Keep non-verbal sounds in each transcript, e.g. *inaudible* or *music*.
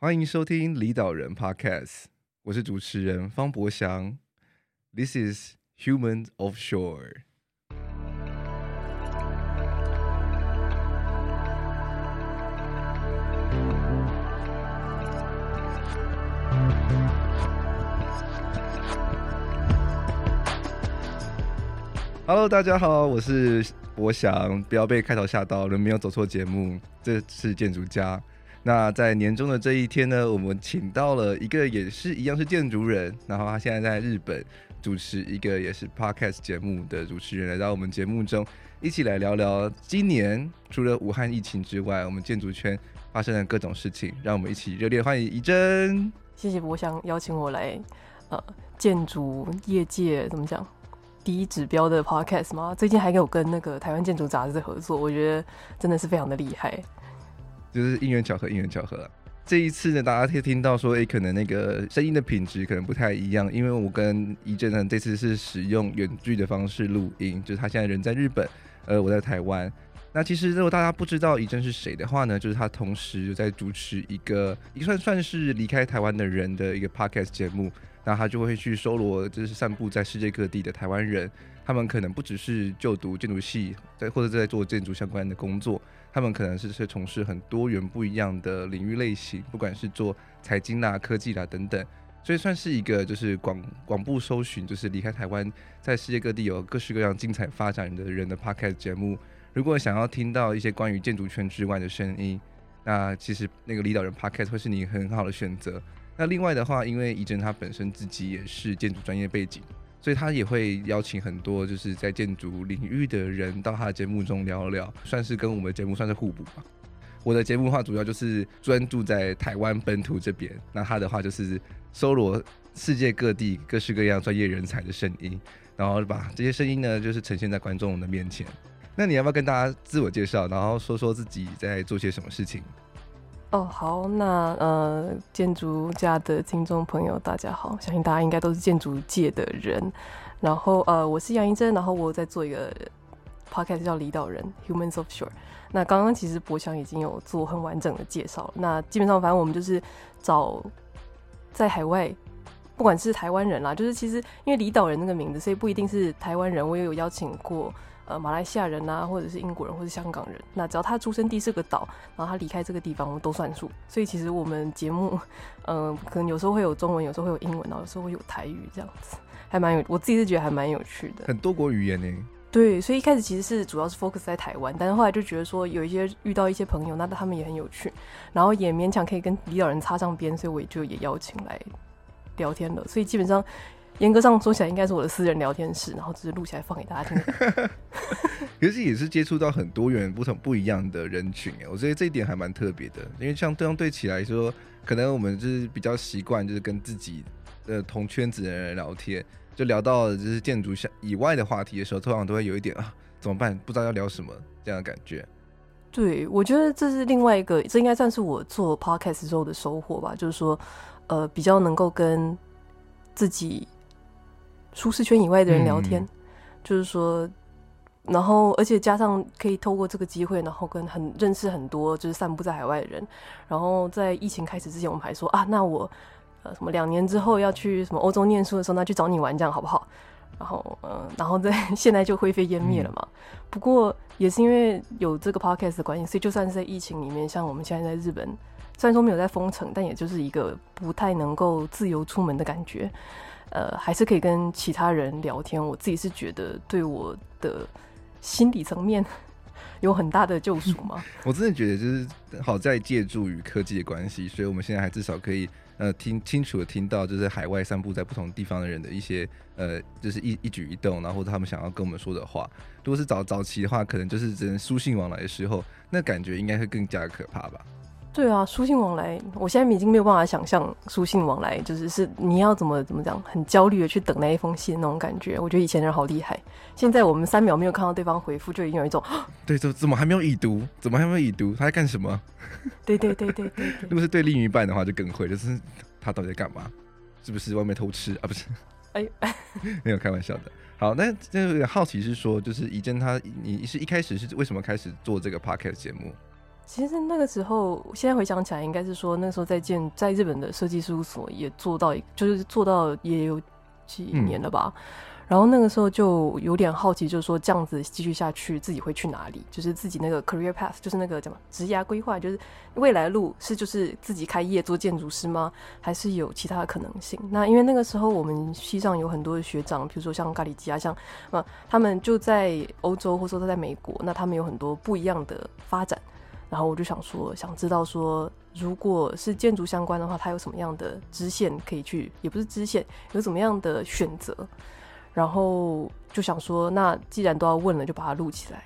欢迎收听离岛人 Podcast，我是主持人方博祥。This is Human Offshore。Hello，大家好，我是博祥。不要被开头吓到，人没有走错节目，这是建筑家。那在年终的这一天呢，我们请到了一个也是一样是建筑人，然后他现在在日本主持一个也是 podcast 节目的主持人，来到我们节目中一起来聊聊今年除了武汉疫情之外，我们建筑圈发生的各种事情。让我们一起热烈欢迎怡珍。谢谢博祥邀请我来，呃，建筑业界怎么讲第一指标的 podcast 吗？最近还有跟那个台湾建筑杂志合作，我觉得真的是非常的厉害。就是因缘巧合，因缘巧合。这一次呢，大家可以听到说，哎、欸，可能那个声音的品质可能不太一样，因为我跟怡正呢这次是使用远距的方式录音，就是他现在人在日本，呃，我在台湾。那其实如果大家不知道怡正是谁的话呢，就是他同时就在主持一个，一算算是离开台湾的人的一个 podcast 节目，那他就会去搜罗，就是散布在世界各地的台湾人，他们可能不只是就读建筑系，在或者在做建筑相关的工作。他们可能是是从事很多元不一样的领域类型，不管是做财经啦、科技啦等等，所以算是一个就是广广布搜寻，就是离开台湾，在世界各地有各式各样精彩发展的人的 podcast 节目。如果想要听到一些关于建筑圈之外的声音，那其实那个离岛人 podcast 会是你很好的选择。那另外的话，因为怡珍她本身自己也是建筑专业背景。所以他也会邀请很多就是在建筑领域的人到他的节目中聊聊，算是跟我们节目算是互补吧。我的节目的话主要就是专注在台湾本土这边，那他的话就是搜罗世界各地各式各样专业人才的声音，然后把这些声音呢就是呈现在观众的面前。那你要不要跟大家自我介绍，然后说说自己在做些什么事情？哦，好，那呃，建筑家的听众朋友，大家好，相信大家应该都是建筑界的人。然后呃，我是杨怡珍，然后我在做一个 podcast 叫《离岛人 Humans of Shore》。那刚刚其实博强已经有做很完整的介绍。那基本上，反正我们就是找在海外，不管是台湾人啦，就是其实因为离岛人那个名字，所以不一定是台湾人。我也有邀请过。呃，马来西亚人啊，或者是英国人，或者是香港人，那只要他出生地是个岛，然后他离开这个地方，我们都算数。所以其实我们节目，嗯、可能有时候会有中文，有时候会有英文，然后有时候会有台语这样子，还蛮有，我自己是觉得还蛮有趣的。很多国语言呢？对，所以一开始其实是主要是 focus 在台湾，但是后来就觉得说有一些遇到一些朋友，那他们也很有趣，然后也勉强可以跟离岛人擦上边，所以我也就也邀请来聊天了。所以基本上。严格上说起来，应该是我的私人聊天室，然后只是录起来放给大家听。*laughs* 可是也是接触到很多元不同不一样的人群哎，我觉得这一点还蛮特别的。因为像相对起来说，可能我们就是比较习惯就是跟自己的同圈子的人聊天，就聊到就是建筑下以外的话题的时候，通常都会有一点啊，怎么办？不知道要聊什么这样的感觉。对，我觉得这是另外一个，这应该算是我做 podcast 之后的收获吧。就是说，呃，比较能够跟自己。舒适圈以外的人聊天，嗯、就是说，然后而且加上可以透过这个机会，然后跟很认识很多就是散布在海外的人。然后在疫情开始之前，我们还说啊，那我呃什么两年之后要去什么欧洲念书的时候，那去找你玩，这样好不好？然后嗯、呃，然后在现在就灰飞烟灭了嘛。嗯、不过也是因为有这个 podcast 的关系，所以就算是在疫情里面，像我们现在在日本，虽然说没有在封城，但也就是一个不太能够自由出门的感觉。呃，还是可以跟其他人聊天。我自己是觉得对我的心理层面 *laughs* 有很大的救赎嘛。*laughs* 我真的觉得就是好在借助于科技的关系，所以我们现在还至少可以呃听清楚的听到，就是海外散布在不同地方的人的一些呃，就是一一举一动，然后他们想要跟我们说的话。如果是早早期的话，可能就是只能书信往来的时候，那感觉应该会更加可怕吧。对啊，书信往来，我现在已经没有办法想象书信往来，就是是你要怎么怎么讲，很焦虑的去等那一封信那种感觉。我觉得以前人好厉害，现在我们三秒没有看到对方回复，就已经有一种，*gasps* 对，怎怎么还没有已读？怎么还没有已读？他在干什么？对对对对对，对。*laughs* 如果是对另一半的话，就更会，就是他到底在干嘛？是不是外面偷吃啊？不是，哎，*laughs* 没有开玩笑的。好，那这个好奇是说，就是怡珍他，你是一开始是为什么开始做这个 podcast 节目？其实那个时候，现在回想起来，应该是说那时候在建在日本的设计事务所也做到，就是做到也有几年了吧。嗯然后那个时候就有点好奇，就是说这样子继续下去，自己会去哪里？就是自己那个 career path，就是那个叫什么职业规划，就是未来路是就是自己开业做建筑师吗？还是有其他的可能性？那因为那个时候我们西上有很多的学长，比如说像咖喱鸡啊，像啊，他们就在欧洲或者说他在美国，那他们有很多不一样的发展。然后我就想说，想知道说，如果是建筑相关的话，它有什么样的支线可以去？也不是支线，有什么样的选择？然后就想说，那既然都要问了，就把它录起来。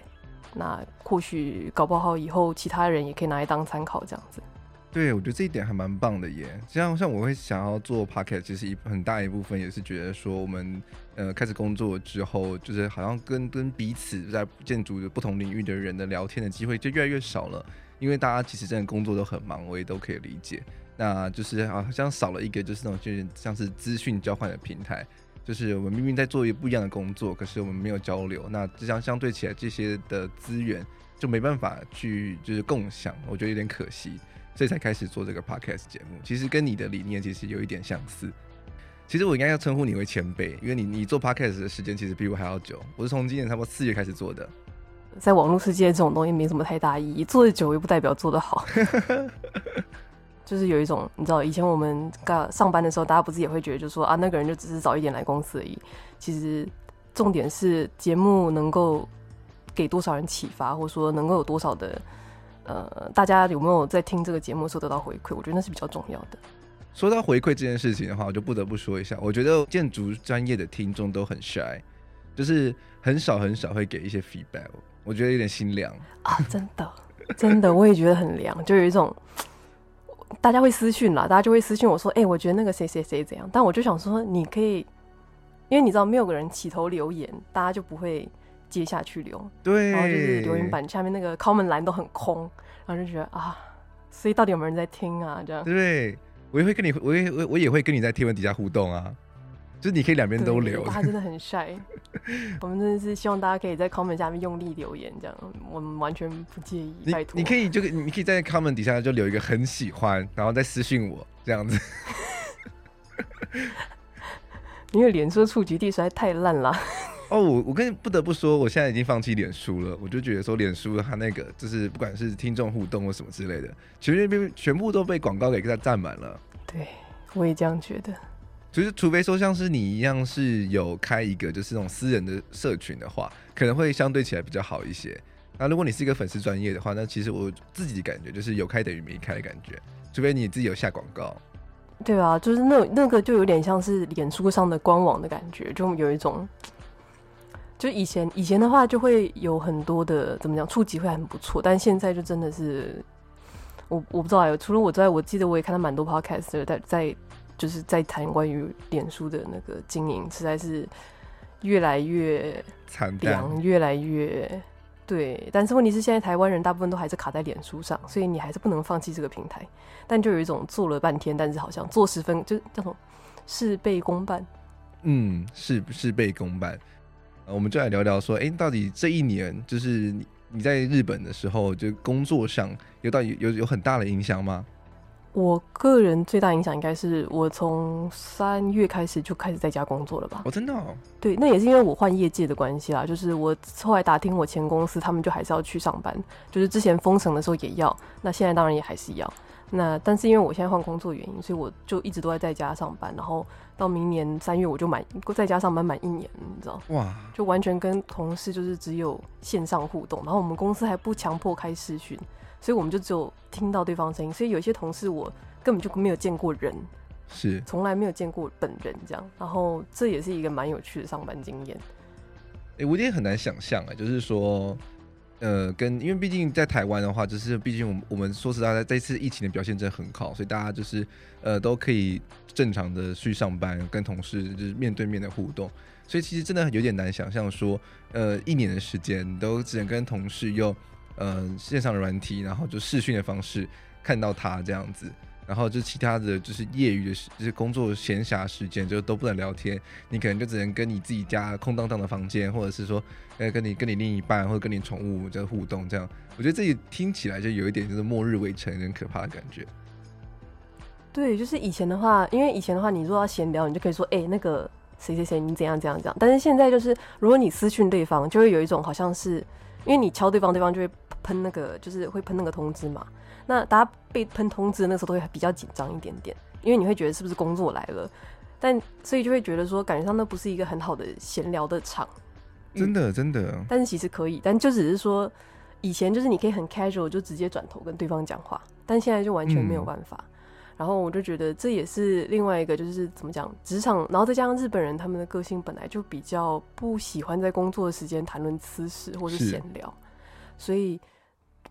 那或许搞不好以后其他人也可以拿来当参考，这样子。对，我觉得这一点还蛮棒的耶。像像我会想要做 podcast，其实一很大一部分也是觉得说，我们呃开始工作之后，就是好像跟跟彼此在建筑的不同领域的人的聊天的机会就越来越少了，因为大家其实真的工作都很忙，我也都可以理解。那就是好像少了一个就是那种就是像是资讯交换的平台。就是我们明明在做一不一样的工作，可是我们没有交流，那这样相对起来，这些的资源就没办法去就是共享，我觉得有点可惜，所以才开始做这个 podcast 节目。其实跟你的理念其实有一点相似。其实我应该要称呼你为前辈，因为你你做 podcast 的时间其实比我还要久。我是从今年差不多四月开始做的。在网络世界，这种东西没什么太大意义，做的久又不代表做得好。*laughs* 就是有一种，你知道，以前我们刚上班的时候，大家不是也会觉得，就说啊，那个人就只是早一点来公司而已。其实重点是节目能够给多少人启发，或者说能够有多少的呃，大家有没有在听这个节目的时候得到回馈？我觉得那是比较重要的。说到回馈这件事情的话，我就不得不说一下，我觉得建筑专业的听众都很 shy，就是很少很少会给一些 feedback，我觉得有点心凉啊，真的真的，我也觉得很凉，就有一种。大家会私讯啦，大家就会私讯我说：“哎、欸，我觉得那个谁谁谁怎样。”但我就想说，你可以，因为你知道，没有个人起头留言，大家就不会接下去留。对。然后就是留言板下面那个 comment 栏都很空，然后就觉得啊，所以到底有没有人在听啊？这样。对，我也会跟你，我也我我也会跟你在贴文底下互动啊。就是你可以两边都留，他真的很帅。*laughs* 我们真的是希望大家可以在 comment 下面用力留言，这样我们完全不介意。拜托，你可以就你可以在 comment 底下就留一个很喜欢，然后再私信我这样子。*laughs* 因为脸书触及地实在太烂了。哦，我我跟你不得不说，我现在已经放弃脸书了。我就觉得说，脸书它那个就是不管是听众互动或什么之类的，全部全部都被广告给它占满了。对，我也这样觉得。就是，除非说像是你一样是有开一个就是那种私人的社群的话，可能会相对起来比较好一些。那如果你是一个粉丝专业的话，那其实我自己的感觉就是有开等于没开的感觉。除非你自己有下广告。对啊，就是那那个就有点像是脸书上的官网的感觉，就有一种，就以前以前的话就会有很多的怎么讲触及会很不错，但现在就真的是我我不知道啊，除了我之外，我记得我也看到蛮多 podcast 在在。就是在谈关于脸书的那个经营，实在是越来越惨凉，越来越对。但是问题是，现在台湾人大部分都还是卡在脸书上，所以你还是不能放弃这个平台。但就有一种做了半天，但是好像做十分，就叫做事倍功半。嗯，事事倍功半。我们就来聊聊说，哎、欸，到底这一年，就是你你在日本的时候，就工作上有到有有有很大的影响吗？我个人最大影响应该是我从三月开始就开始在家工作了吧？我、oh, 真的、哦？对，那也是因为我换业界的关系啦。就是我后来打听我前公司，他们就还是要去上班，就是之前封城的时候也要，那现在当然也还是要。那但是因为我现在换工作原因，所以我就一直都在在家上班。然后到明年三月我就满在家上班满一年，你知道？哇！就完全跟同事就是只有线上互动，然后我们公司还不强迫开视讯。所以我们就只有听到对方声音，所以有些同事我根本就没有见过人，是从来没有见过本人这样。然后这也是一个蛮有趣的上班经验。哎、欸，我有点很难想象啊，就是说，呃，跟因为毕竟在台湾的话，就是毕竟我们我们说实在的，这次疫情的表现真的很好，所以大家就是呃都可以正常的去上班，跟同事就是面对面的互动。所以其实真的有点难想象说，呃，一年的时间都只能跟同事用。呃，线上软体，然后就视讯的方式看到他这样子，然后就其他的就是业余的时，就是工作闲暇时间就都不能聊天，你可能就只能跟你自己家空荡荡的房间，或者是说，呃，跟你跟你另一半或者跟你宠物在互动这样。我觉得这里听起来就有一点就是末日围城，有点可怕的感觉。对，就是以前的话，因为以前的话，你如果要闲聊，你就可以说，哎，那个谁谁谁，你怎样怎样怎样。但是现在就是，如果你私讯对方，就会有一种好像是，因为你敲对方，对方就会喷那个，就是会喷那个通知嘛。那大家被喷通知的那个时候都会比较紧张一点点，因为你会觉得是不是工作来了，但所以就会觉得说感觉上那不是一个很好的闲聊的场，真的真的。但是其实可以，但就只是说以前就是你可以很 casual 就直接转头跟对方讲话，但现在就完全没有办法。嗯、然后我就觉得这也是另外一个就是怎么讲职场，然后再加上日本人他们的个性本来就比较不喜欢在工作的时间谈论私事或是闲聊，所以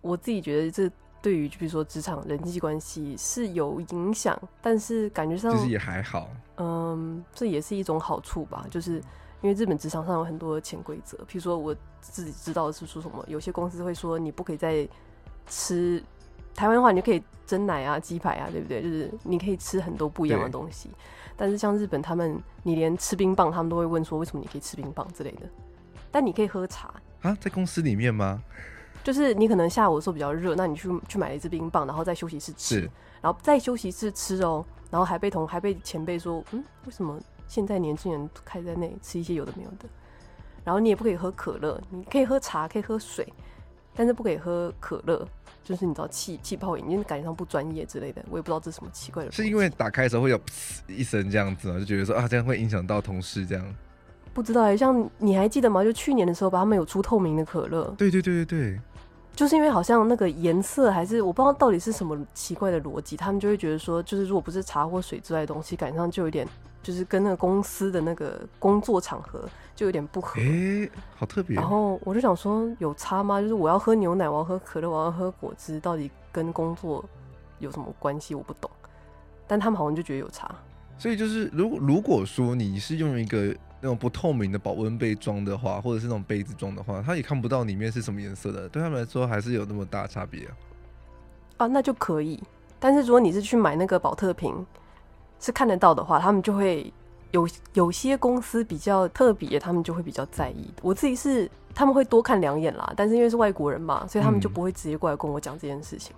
我自己觉得这。对于就比如说职场人际关系是有影响，但是感觉上其实也还好。嗯，这也是一种好处吧，就是因为日本职场上有很多潜规则，譬如说我自己知道的是说什么，有些公司会说你不可以再吃台湾的话，你就可以蒸奶啊、鸡排啊，对不对？就是你可以吃很多不一样的东西。但是像日本他们，你连吃冰棒，他们都会问说为什么你可以吃冰棒之类的。但你可以喝茶啊，在公司里面吗？就是你可能下午的时候比较热，那你去去买了一支冰棒，然后在休息室吃，然后在休息室吃哦，然后还被同还被前辈说，嗯，为什么现在年轻人开在那里吃一些有的没有的？然后你也不可以喝可乐，你可以喝茶，可以喝水，但是不可以喝可乐，就是你知道气气泡饮，因为感觉上不专业之类的，我也不知道这是什么奇怪的。是因为打开的时候会有噗 *laughs* 一声这样子吗？就觉得说啊，这样会影响到同事这样。不知道哎，像你还记得吗？就去年的时候吧，他们有出透明的可乐。对对对对对。就是因为好像那个颜色还是我不知道到底是什么奇怪的逻辑，他们就会觉得说，就是如果不是茶或水之外的东西，感觉上就有点就是跟那个公司的那个工作场合就有点不合。哎、欸，好特别。然后我就想说，有差吗？就是我要喝牛奶，我要喝可乐，我要喝果汁，到底跟工作有什么关系？我不懂。但他们好像就觉得有差。所以就是，如果如果说你是用一个。那种不透明的保温杯装的话，或者是那种杯子装的话，他也看不到里面是什么颜色的。对他们来说，还是有那么大差别啊。啊，那就可以。但是如果你是去买那个保特瓶，是看得到的话，他们就会有有些公司比较特别，他们就会比较在意。我自己是他们会多看两眼啦，但是因为是外国人嘛，所以他们就不会直接过来跟我讲这件事情。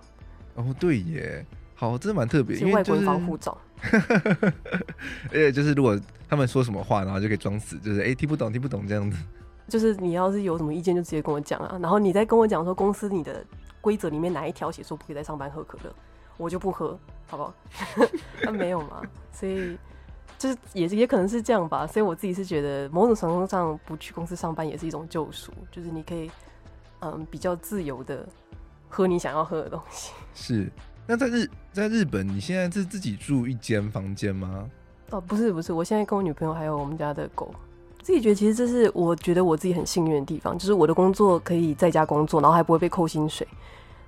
嗯、哦，对耶。好，真的蛮特别，因为外国人防护罩。*laughs* 而且就是如果他们说什么话，然后就可以装死，就是哎、欸、听不懂听不懂这样子。就是你要是有什么意见，就直接跟我讲啊。然后你再跟我讲说公司你的规则里面哪一条写说不可以在上班喝可乐，我就不喝，好不好？那 *laughs* 没有嘛，所以就是也也可能是这样吧。所以我自己是觉得某种程度上不去公司上班也是一种救赎，就是你可以嗯比较自由的喝你想要喝的东西。是。那在日在日本，你现在是自己住一间房间吗？哦，不是不是，我现在跟我女朋友还有我们家的狗。自己觉得其实这是我觉得我自己很幸运的地方，就是我的工作可以在家工作，然后还不会被扣薪水，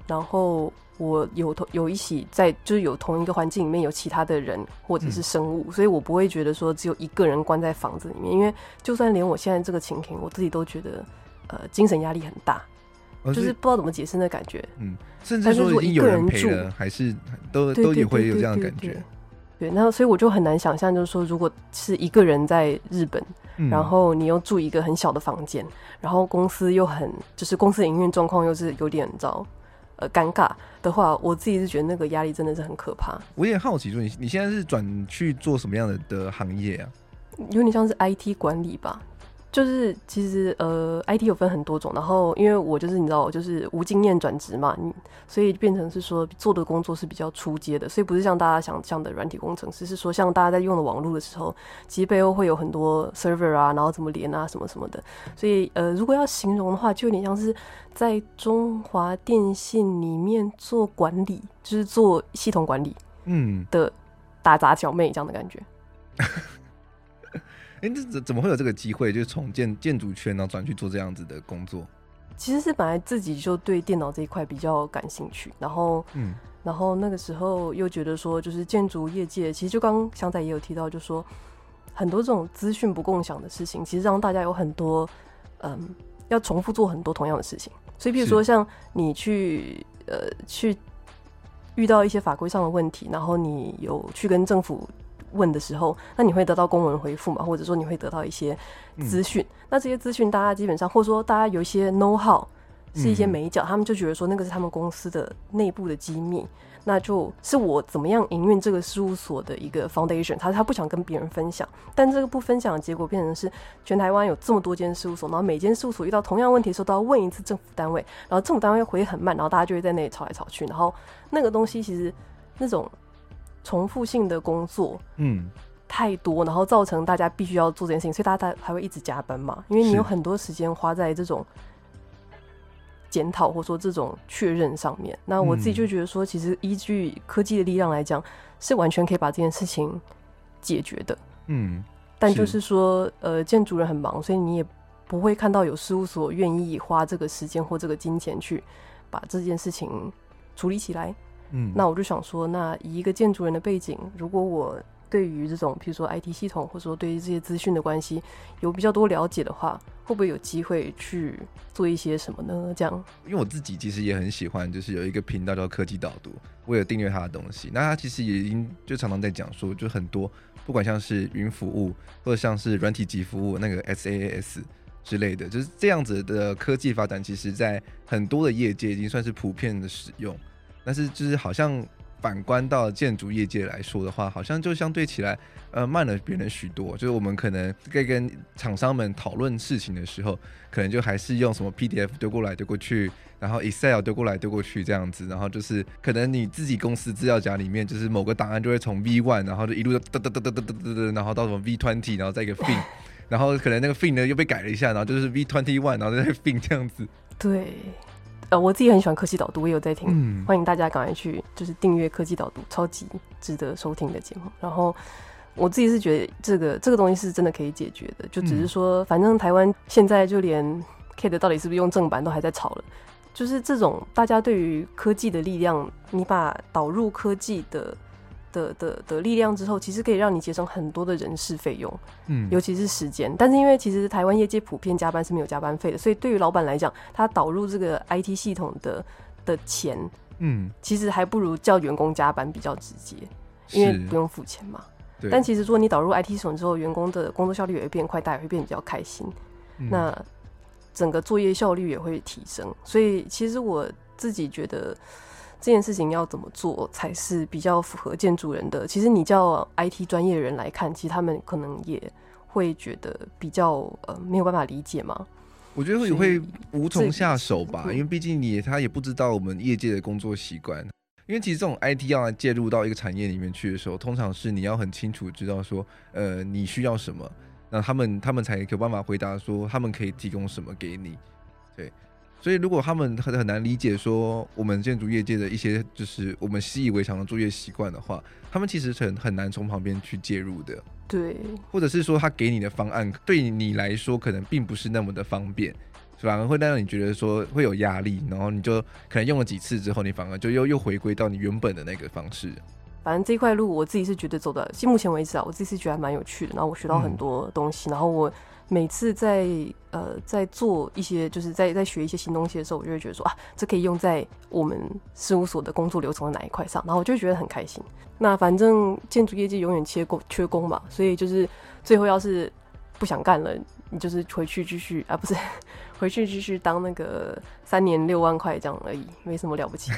然后我有同有一起在就是有同一个环境里面有其他的人或者是生物，嗯，所以我不会觉得说只有一个人关在房子里面，因为就算连我现在这个情形，我自己都觉得呃精神压力很大。就是不知道怎么解释那感觉，嗯，甚至说已经有人陪了，还是都都也会有这样的感觉。对，然后所以我就很难想象，就是说，如果是一个人在日本，然后你又住一个很小的房间，然后公司又很，就是公司营运状况又是有点糟，呃，尴尬的话，我自己是觉得那个压力真的是很可怕。我也好奇说，你你现在是转去做什么样的的行业啊？有点像是 IT 管理吧。就是其实呃，IT 有分很多种，然后因为我就是你知道，我就是无经验转职嘛，你所以变成是说做的工作是比较初阶的，所以不是像大家想象的软体工程师，是说像大家在用的网络的时候，其实背后会有很多 server 啊，然后怎么连啊，什么什么的，所以呃，如果要形容的话，就有点像是在中华电信里面做管理，就是做系统管理，嗯的打杂小妹这样的感觉。*laughs* 哎，这怎怎么会有这个机会？就是从建建筑圈，然后转去做这样子的工作。其实是本来自己就对电脑这一块比较感兴趣，然后，嗯，然后那个时候又觉得说，就是建筑业界，其实就刚刚翔仔也有提到，就说很多这种资讯不共享的事情，其实让大家有很多，嗯，要重复做很多同样的事情。所以，比如说像你去，呃，去。遇到一些法规上的问题，然后你有去跟政府问的时候，那你会得到公文回复嘛？或者说你会得到一些资讯？嗯、那这些资讯大家基本上，或者说大家有一些 know how，是一些美角，嗯、他们就觉得说那个是他们公司的内部的机密。那就是我怎么样营运这个事务所的一个 foundation，他他不想跟别人分享，但这个不分享的结果变成是全台湾有这么多间事务所，然后每间事务所遇到同样问题的时候都要问一次政府单位，然后政府单位回很慢，然后大家就会在那里吵来吵去，然后那个东西其实那种重复性的工作，嗯，太多，然后造成大家必须要做这件事情，所以大家还会一直加班嘛，因为你有很多时间花在这种。检讨或说这种确认上面，那我自己就觉得说，其实依据科技的力量来讲，是完全可以把这件事情解决的。嗯，但就是说，是呃，建筑人很忙，所以你也不会看到有事务所愿意花这个时间或这个金钱去把这件事情处理起来。嗯，那我就想说，那以一个建筑人的背景，如果我对于这种，譬如说 IT 系统，或者说对于这些资讯的关系有比较多了解的话，会不会有机会去做一些什么呢？这样，因为我自己其实也很喜欢，就是有一个频道叫科技导读，我有订阅他的东西。那他其实也已经就常常在讲说，就很多不管像是云服务，或者像是软体级服务那个 SaaS 之类的，就是这样子的科技发展，其实在很多的业界已经算是普遍的使用，但是就是好像。反观到建筑业界来说的话，好像就相对起来，呃，慢了别人许多。就是我们可能在跟厂商们讨论事情的时候，可能就还是用什么 PDF 丢过来丢过去，然后 Excel 丢过来丢过去这样子，然后就是可能你自己公司资料夹里面，就是某个档案就会从 V one，然后就一路哒哒哒哒哒哒哒，然后到什么 V twenty，然后再一个 fin，然后可能那个 fin 呢又被改了一下，然后就是 V twenty one，然后再 fin 这样子。对。呃，我自己很喜欢科技导读，我也有在听，嗯、欢迎大家赶快去就是订阅科技导读，超级值得收听的节目。然后我自己是觉得这个这个东西是真的可以解决的，就只是说，反正台湾现在就连 *laughs* Kid 到底是不是用正版都还在吵了，就是这种大家对于科技的力量，你把导入科技的。的的的力量之后，其实可以让你节省很多的人事费用，嗯，尤其是时间。但是因为其实台湾业界普遍加班是没有加班费的，所以对于老板来讲，他导入这个 IT 系统的的钱，嗯，其实还不如叫员工加班比较直接，因为不用付钱嘛。但其实如果你导入 IT 系统之后，员工的工作效率也会变快，大家也会变比较开心，嗯，那整个作业效率也会提升。所以其实我自己觉得。这件事情要怎么做才是比较符合建筑人的？其实你叫 IT 专业的人来看，其实他们可能也会觉得比较呃没有办法理解嘛。我觉得也会无从下手吧，因为毕竟你他也不知道我们业界的工作习惯。因为其实这种 IT 要来介入到一个产业里面去的时候，通常是你要很清楚知道说，呃，你需要什么，那他们他们才有办法回答说他们可以提供什么给你，对。所以，如果他们很很难理解说我们建筑业界的一些就是我们习以为常的作业习惯的话，他们其实很很难从旁边去介入的。对，或者是说他给你的方案对你来说可能并不是那么的方便，反而会让你觉得说会有压力，然后你就可能用了几次之后，你反而就又又回归到你原本的那个方式。反正这块路我自己是觉得走的，目前为止啊，我自己是觉得还蛮有趣的，然后我学到很多东西，嗯、然后我。每次在呃在做一些就是在在学一些新东西的时候，我就会觉得说啊，这可以用在我们事务所的工作流程的哪一块上，然后我就觉得很开心。那反正建筑业界永远缺工缺工嘛，所以就是最后要是不想干了，你就是回去继续啊，不是 *laughs* 回去继续当那个三年六万块这样而已，没什么了不起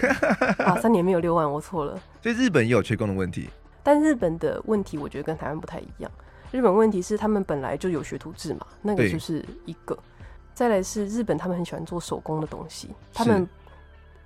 啊。三年没有六万，我错了。*laughs* 所以日本也有缺工的问题，但日本的问题我觉得跟台湾不太一样。日本问题是他们本来就有学徒制嘛，那个就是一个。再来是日本，他们很喜欢做手工的东西。他们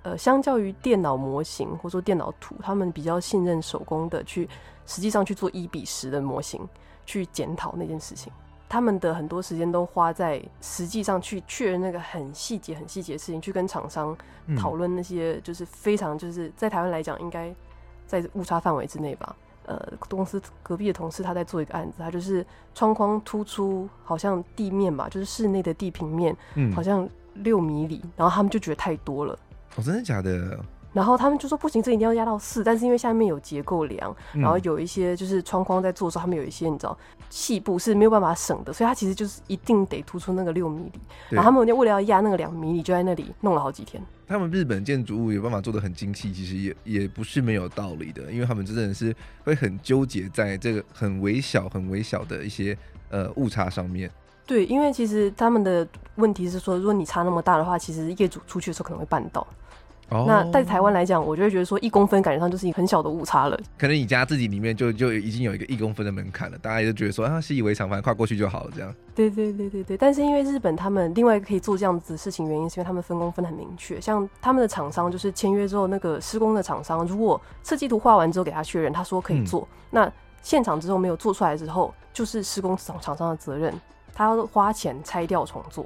呃，相较于电脑模型或者说电脑图，他们比较信任手工的去，实际上去做一比十的模型，去检讨那件事情。他们的很多时间都花在实际上去确认那个很细节、很细节的事情，去跟厂商讨论那些就是非常就是在台湾来讲应该在误差范围之内吧。呃，公司隔壁的同事他在做一个案子，他就是窗框突出，好像地面嘛，就是室内的地平面，嗯，好像六米里，然后他们就觉得太多了。哦，真的假的？然后他们就说不行，这一定要压到四，但是因为下面有结构梁，然后有一些就是窗框在做的时候，他们有一些你知道细部是没有办法省的，所以它其实就是一定得突出那个六米里。然后他们为了要压那个两米里，就在那里弄了好几天。他们日本建筑物有办法做的很精细，其实也也不是没有道理的，因为他们真的是会很纠结在这个很微小、很微小的一些呃误差上面。对，因为其实他们的问题是说，如果你差那么大的话，其实业主出去的时候可能会绊倒。Oh, 那在台湾来讲，我就会觉得说一公分感觉上就是一个很小的误差了。可能你家自己里面就就已经有一个一公分的门槛了，大家也就觉得说啊，习以为常，反正跨过去就好了这样。对对对对对。但是因为日本他们另外一个可以做这样子的事情，原因是因为他们分工分得很明确。像他们的厂商就是签约之后，那个施工的厂商如果设计图画完之后给他确认，他说可以做，嗯、那现场之后没有做出来之后，就是施工厂厂商的责任，他要花钱拆掉重做。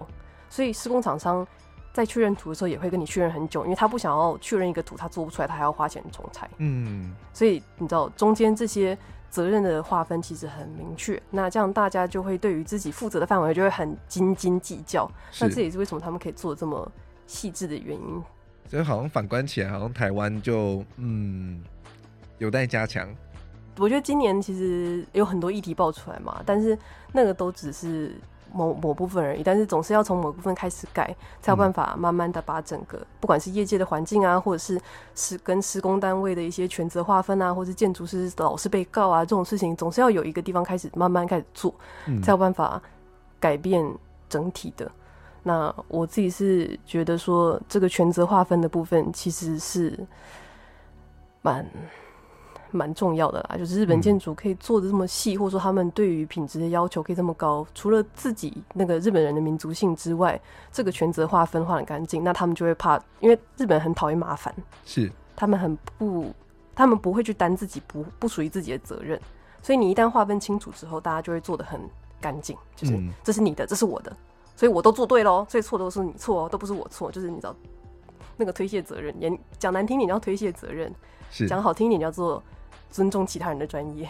所以施工厂商。在确认图的时候，也会跟你确认很久，因为他不想要确认一个图他做不出来，他还要花钱重裁。嗯，所以你知道中间这些责任的划分其实很明确，那这样大家就会对于自己负责的范围就会很斤斤计较。那这也是为什么他们可以做这么细致的原因。所以好像反观起来，好像台湾就嗯有待加强。我觉得今年其实有很多议题爆出来嘛，但是那个都只是。某某部分而已，但是总是要从某部分开始改，才有办法慢慢的把整个，嗯、不管是业界的环境啊，或者是施跟施工单位的一些权责划分啊，或者是建筑师老是被告啊这种事情，总是要有一个地方开始慢慢开始做，嗯、才有办法改变整体的。那我自己是觉得说，这个权责划分的部分其实是蛮。蛮重要的啦，就是日本建筑可以做的这么细，嗯、或者说他们对于品质的要求可以这么高，除了自己那个日本人的民族性之外，这个权责划分划很干净，那他们就会怕，因为日本人很讨厌麻烦，是。他们很不，他们不会去担自己不不属于自己的责任，所以你一旦划分清楚之后，大家就会做的很干净，就是这是你的，这是我的，所以我都做对喽，所以错都是你错，都不是我错，就是你知道那个推卸责任，言讲难听点叫推卸责任，讲好听一点叫做。尊重其他人的专业，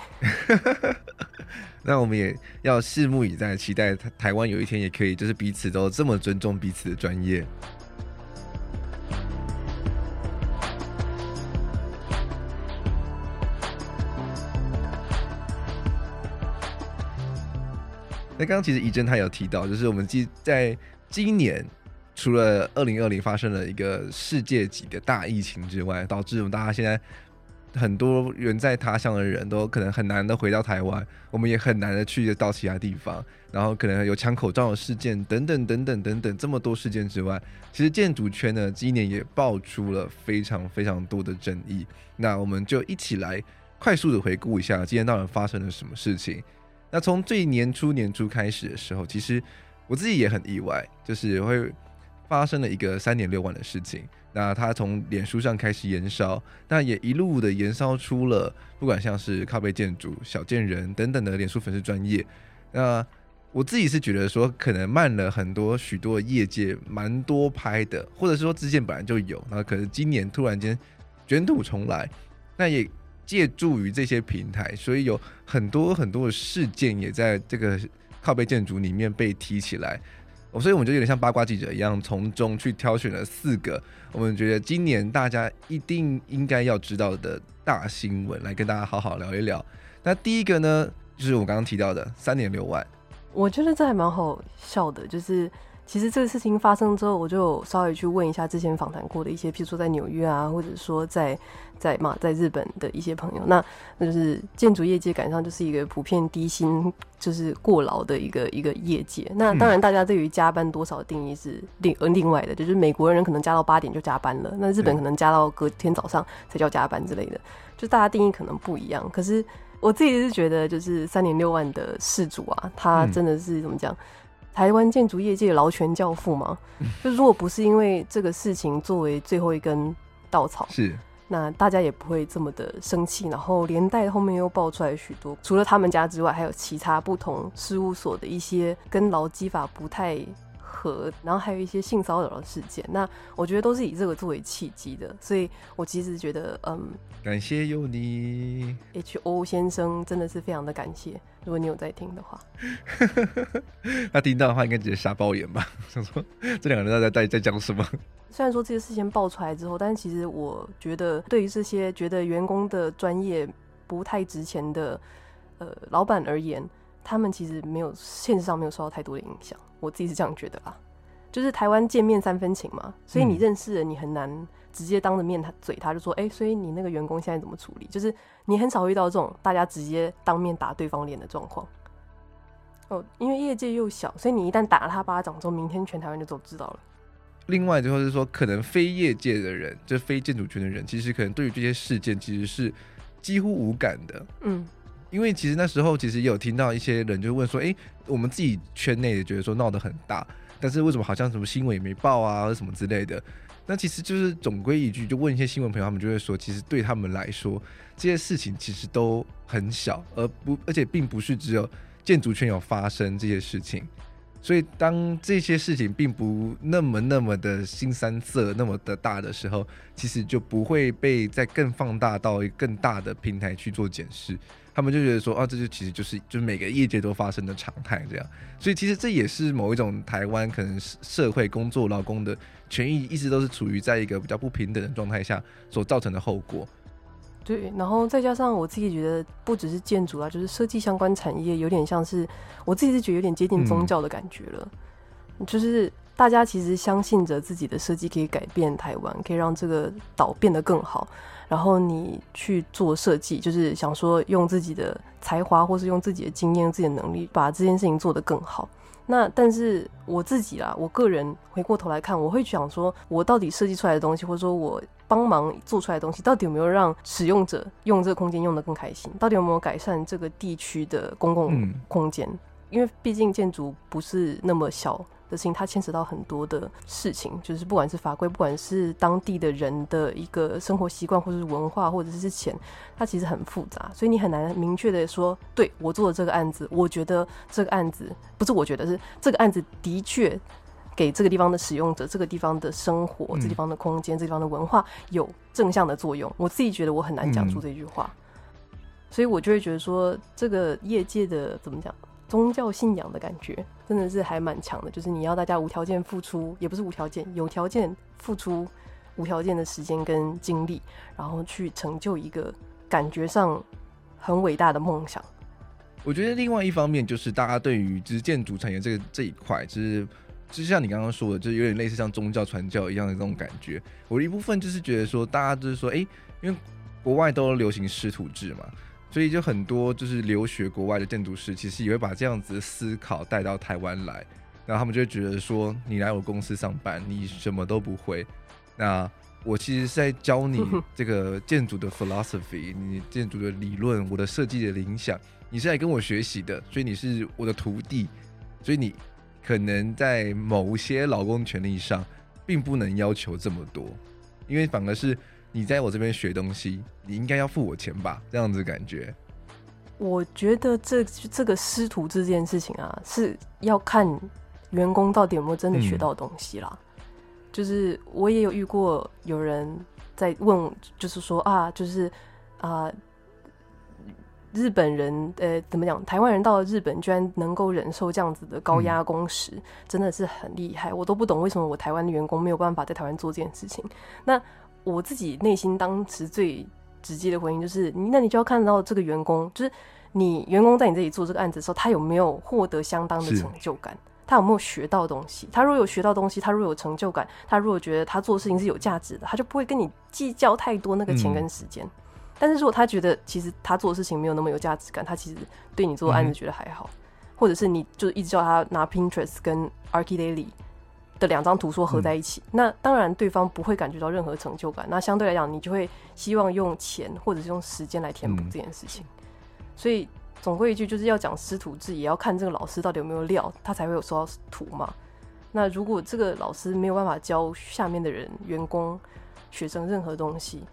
*laughs* 那我们也要拭目以待，期待台湾有一天也可以，就是彼此都这么尊重彼此的专业。那刚刚其实怡珍她有提到，就是我们今在今年，除了二零二零发生了一个世界级的大疫情之外，导致我们大家现在。很多远在他乡的人都可能很难的回到台湾，我们也很难的去到其他地方，然后可能有抢口罩的事件等等等等等等这么多事件之外，其实建筑圈呢今年也爆出了非常非常多的争议。那我们就一起来快速的回顾一下今天到底发生了什么事情。那从最年初年初开始的时候，其实我自己也很意外，就是会发生了一个三点六万的事情。那他从脸书上开始延烧，那也一路的延烧出了，不管像是靠背建筑、小贱人等等的脸书粉丝专业。那我自己是觉得说，可能慢了很多，许多业界蛮多拍的，或者是说之前本来就有，那可是今年突然间卷土重来，那也借助于这些平台，所以有很多很多的事件也在这个靠背建筑里面被提起来。所以我们就有点像八卦记者一样，从中去挑选了四个我们觉得今年大家一定应该要知道的大新闻，来跟大家好好聊一聊。那第一个呢，就是我刚刚提到的三点六万。我觉得这还蛮好笑的，就是。其实这个事情发生之后，我就稍微去问一下之前访谈过的一些，譬如说在纽约啊，或者说在在嘛在日本的一些朋友，那那就是建筑业界赶上就是一个普遍低薪，就是过劳的一个一个业界。那当然，大家对于加班多少的定义是另呃另外的，就是美国人可能加到八点就加班了，那日本可能加到隔天早上才叫加班之类的，就大家定义可能不一样。可是我自己是觉得，就是三点六万的事主啊，他真的是怎么讲？台湾建筑业界劳权教父嘛，*laughs* 就如果不是因为这个事情作为最后一根稻草，是。那大家也不会这么的生气，然后连带后面又爆出来许多，除了他们家之外，还有其他不同事务所的一些跟劳基法不太和，然后还有一些性骚扰的事件，那我觉得都是以这个作为契机的，所以我其实觉得，嗯，感谢有你，H O 先生真的是非常的感谢。如果你有在听的话，*laughs* 那听到的话应该直接瞎爆眼吧？*laughs* 想说这两个人在在在讲什么？*laughs* 虽然说这些事情爆出来之后，但是其实我觉得，对于这些觉得员工的专业不太值钱的呃老板而言，他们其实没有现实上没有受到太多的影响。我自己是这样觉得啦，就是台湾见面三分情嘛，所以你认识人，你很难直接当着面他嘴他就说，哎、欸，所以你那个员工现在怎么处理？就是你很少遇到这种大家直接当面打对方脸的状况。哦，因为业界又小，所以你一旦打了他巴掌之后，明天全台湾就都知道了。另外就是说，可能非业界的人，就非建筑圈的人，其实可能对于这些事件其实是几乎无感的。嗯。因为其实那时候其实有听到一些人就问说，哎，我们自己圈内也觉得说闹得很大，但是为什么好像什么新闻也没报啊，什么之类的？那其实就是总归一句，就问一些新闻朋友，他们就会说，其实对他们来说，这些事情其实都很小，而不而且并不是只有建筑圈有发生这些事情。所以当这些事情并不那么那么的新三色那么的大的时候，其实就不会被再更放大到更大的平台去做检视。他们就觉得说，啊，这就其实就是就是每个业界都发生的常态这样，所以其实这也是某一种台湾可能社会工作劳工的权益一直都是处于在一个比较不平等的状态下所造成的后果。对，然后再加上我自己觉得，不只是建筑啊，就是设计相关产业，有点像是我自己是觉得有点接近宗教的感觉了，嗯、就是大家其实相信着自己的设计可以改变台湾，可以让这个岛变得更好。然后你去做设计，就是想说用自己的才华，或是用自己的经验、自己的能力，把这件事情做得更好。那但是我自己啦，我个人回过头来看，我会想说，我到底设计出来的东西，或者说我帮忙做出来的东西，到底有没有让使用者用这个空间用得更开心？到底有没有改善这个地区的公共空间？嗯、因为毕竟建筑不是那么小。的事情，它牵扯到很多的事情，就是不管是法规，不管是当地的人的一个生活习惯，或者是文化，或者是钱，它其实很复杂，所以你很难明确的说，对，我做的这个案子，我觉得这个案子不是我觉得是这个案子的确给这个地方的使用者、这个地方的生活、这个地方的空间、这个地方的文化有正向的作用。我自己觉得我很难讲出这句话，所以我就会觉得说，这个业界的怎么讲？宗教信仰的感觉真的是还蛮强的，就是你要大家无条件付出，也不是无条件，有条件付出无条件的时间跟精力，然后去成就一个感觉上很伟大的梦想。我觉得另外一方面就是大家对于就是建筑产业这个这一块，就是就像你刚刚说的，就是有点类似像宗教传教一样的这种感觉。我的一部分就是觉得说，大家就是说，哎，因为国外都流行师徒制嘛。所以就很多就是留学国外的建筑师，其实也会把这样子的思考带到台湾来，然后他们就会觉得说，你来我公司上班，你什么都不会，那我其实是在教你 *laughs* 这个建筑的 philosophy，你建筑的理论，我的设计的理想，你是来跟我学习的，所以你是我的徒弟，所以你可能在某些劳工权利上，并不能要求这么多，因为反而是。你在我这边学东西，你应该要付我钱吧？这样子感觉。我觉得这这个师徒这件事情啊，是要看员工到底有没有真的学到东西啦。嗯、就是我也有遇过有人在问，就是说啊，就是啊、呃，日本人呃怎么讲？台湾人到了日本，居然能够忍受这样子的高压工时，嗯、真的是很厉害。我都不懂为什么我台湾的员工没有办法在台湾做这件事情。那我自己内心当时最直接的回应就是，你那你就要看到这个员工，就是你员工在你这里做这个案子的时候，他有没有获得相当的成就感？他有没有学到东西？他如果有学到东西，他如果有成就感，他如果觉得他做事情是有价值的，他就不会跟你计较太多那个钱跟时间。嗯、但是如果他觉得其实他做的事情没有那么有价值感，他其实对你做的案子觉得还好，嗯、或者是你就一直叫他拿 Pinterest 跟 ArchDaily。的两张图说合在一起，嗯、那当然对方不会感觉到任何成就感。那相对来讲，你就会希望用钱或者是用时间来填补这件事情。嗯、所以总归一句，就是要讲师徒制，也要看这个老师到底有没有料，他才会有收到图嘛。那如果这个老师没有办法教下面的人、员工、学生任何东西，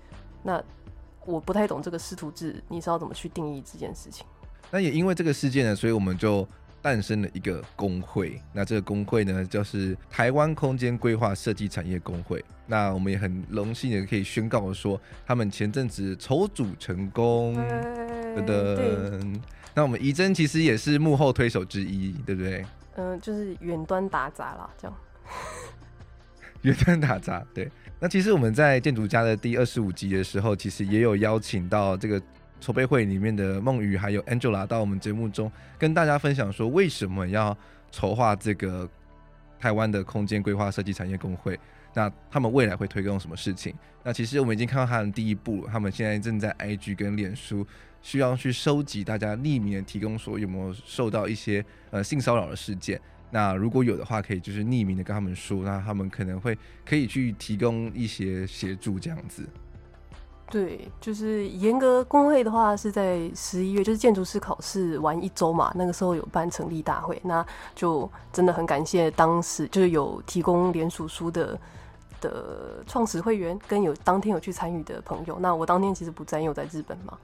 那我不太懂这个师徒制，你是要怎么去定义这件事情？那也因为这个事件呢，所以我们就。诞生了一个工会。那这个工会呢，就是台湾空间规划设计产业工会。那我们也很荣幸的可以宣告说，他们前阵子筹组成功。噔噔。那我们怡珍其实也是幕后推手之一，对不对？嗯、呃，就是远端打杂啦，这样。*laughs* 远端打杂，对。那其实我们在建筑家的第二十五集的时候，其实也有邀请到这个筹备会里面的孟瑜还有 Angela 到我们节目中跟大家分享说，为什么要筹划这个台湾的空间规划设计产业工会？那他们未来会推动什么事情？那其实我们已经看到他的第一步了，他们现在正在 IG 跟脸书需要去收集大家匿名的提供说有没有受到一些呃性骚扰的事件。那如果有的话，可以就是匿名的跟他们说，那他们可能会可以去提供一些协助这样子。对，就是严格工会的话是在十一月，就是建筑师考试完一周嘛，那个时候有办成立大会，那就真的很感谢当时就是有提供联署书的的创始会员跟有当天有去参与的朋友。那我当天其实不在，因为我在日本嘛。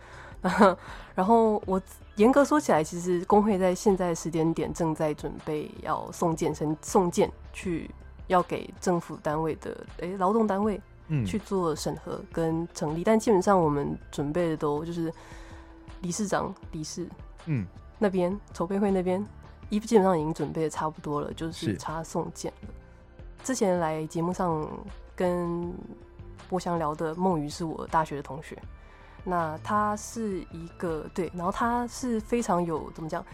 *laughs* 然后我严格说起来，其实工会在现在时间点正在准备要送件，送送件去要给政府单位的诶劳动单位去做审核跟成立，嗯、但基本上我们准备的都就是理事长、理事嗯那边筹备会那边一基本上已经准备的差不多了，就是差送件了。之前来节目上跟我想聊的孟瑜是我大学的同学。那他是一个对，然后他是非常有怎么讲？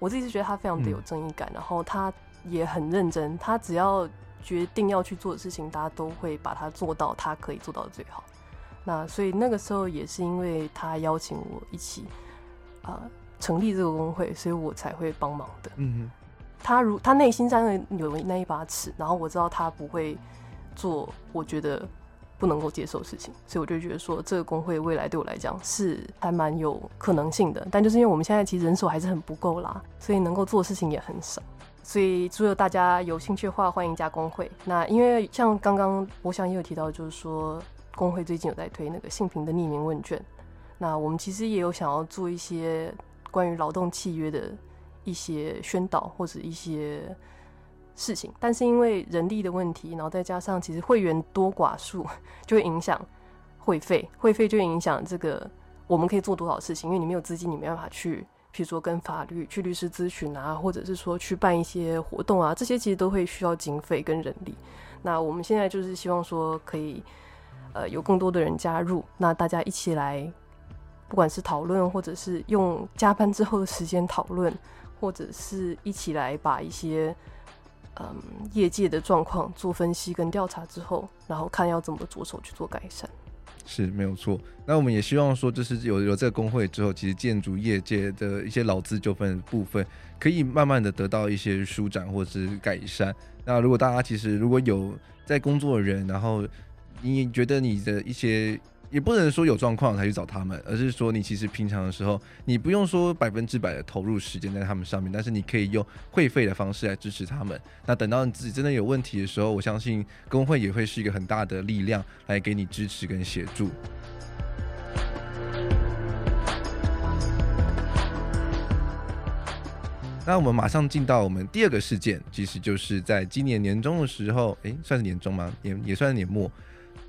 我自己是觉得他非常的有正义感，嗯、然后他也很认真。他只要决定要去做的事情，大家都会把它做到他可以做到的最好。那所以那个时候也是因为他邀请我一起啊、呃、成立这个工会，所以我才会帮忙的。嗯哼，他如他内心上有那一把尺，然后我知道他不会做，我觉得。不能够接受的事情，所以我就觉得说，这个工会未来对我来讲是还蛮有可能性的。但就是因为我们现在其实人手还是很不够啦，所以能够做的事情也很少。所以如果大家有兴趣的话，欢迎加工会。那因为像刚刚我想也有提到，就是说工会最近有在推那个性平的匿名问卷。那我们其实也有想要做一些关于劳动契约的一些宣导或者一些。事情，但是因为人力的问题，然后再加上其实会员多寡数，*laughs* 就会影响会费，会费就影响这个我们可以做多少事情，因为你没有资金，你没办法去，譬如说跟法律去律师咨询啊，或者是说去办一些活动啊，这些其实都会需要经费跟人力。那我们现在就是希望说可以，呃，有更多的人加入，那大家一起来，不管是讨论，或者是用加班之后的时间讨论，或者是一起来把一些。嗯，业界的状况做分析跟调查之后，然后看要怎么着手去做改善，是没有错。那我们也希望说，就是有有这个工会之后，其实建筑业界的一些劳资纠纷部分，可以慢慢的得到一些舒展或是改善。那如果大家其实如果有在工作的人，然后你觉得你的一些。也不能说有状况才去找他们，而是说你其实平常的时候，你不用说百分之百的投入时间在他们上面，但是你可以用会费的方式来支持他们。那等到你自己真的有问题的时候，我相信工会也会是一个很大的力量来给你支持跟协助。那我们马上进到我们第二个事件，其实就是在今年年中的时候，诶，算是年中吗？也也算是年末。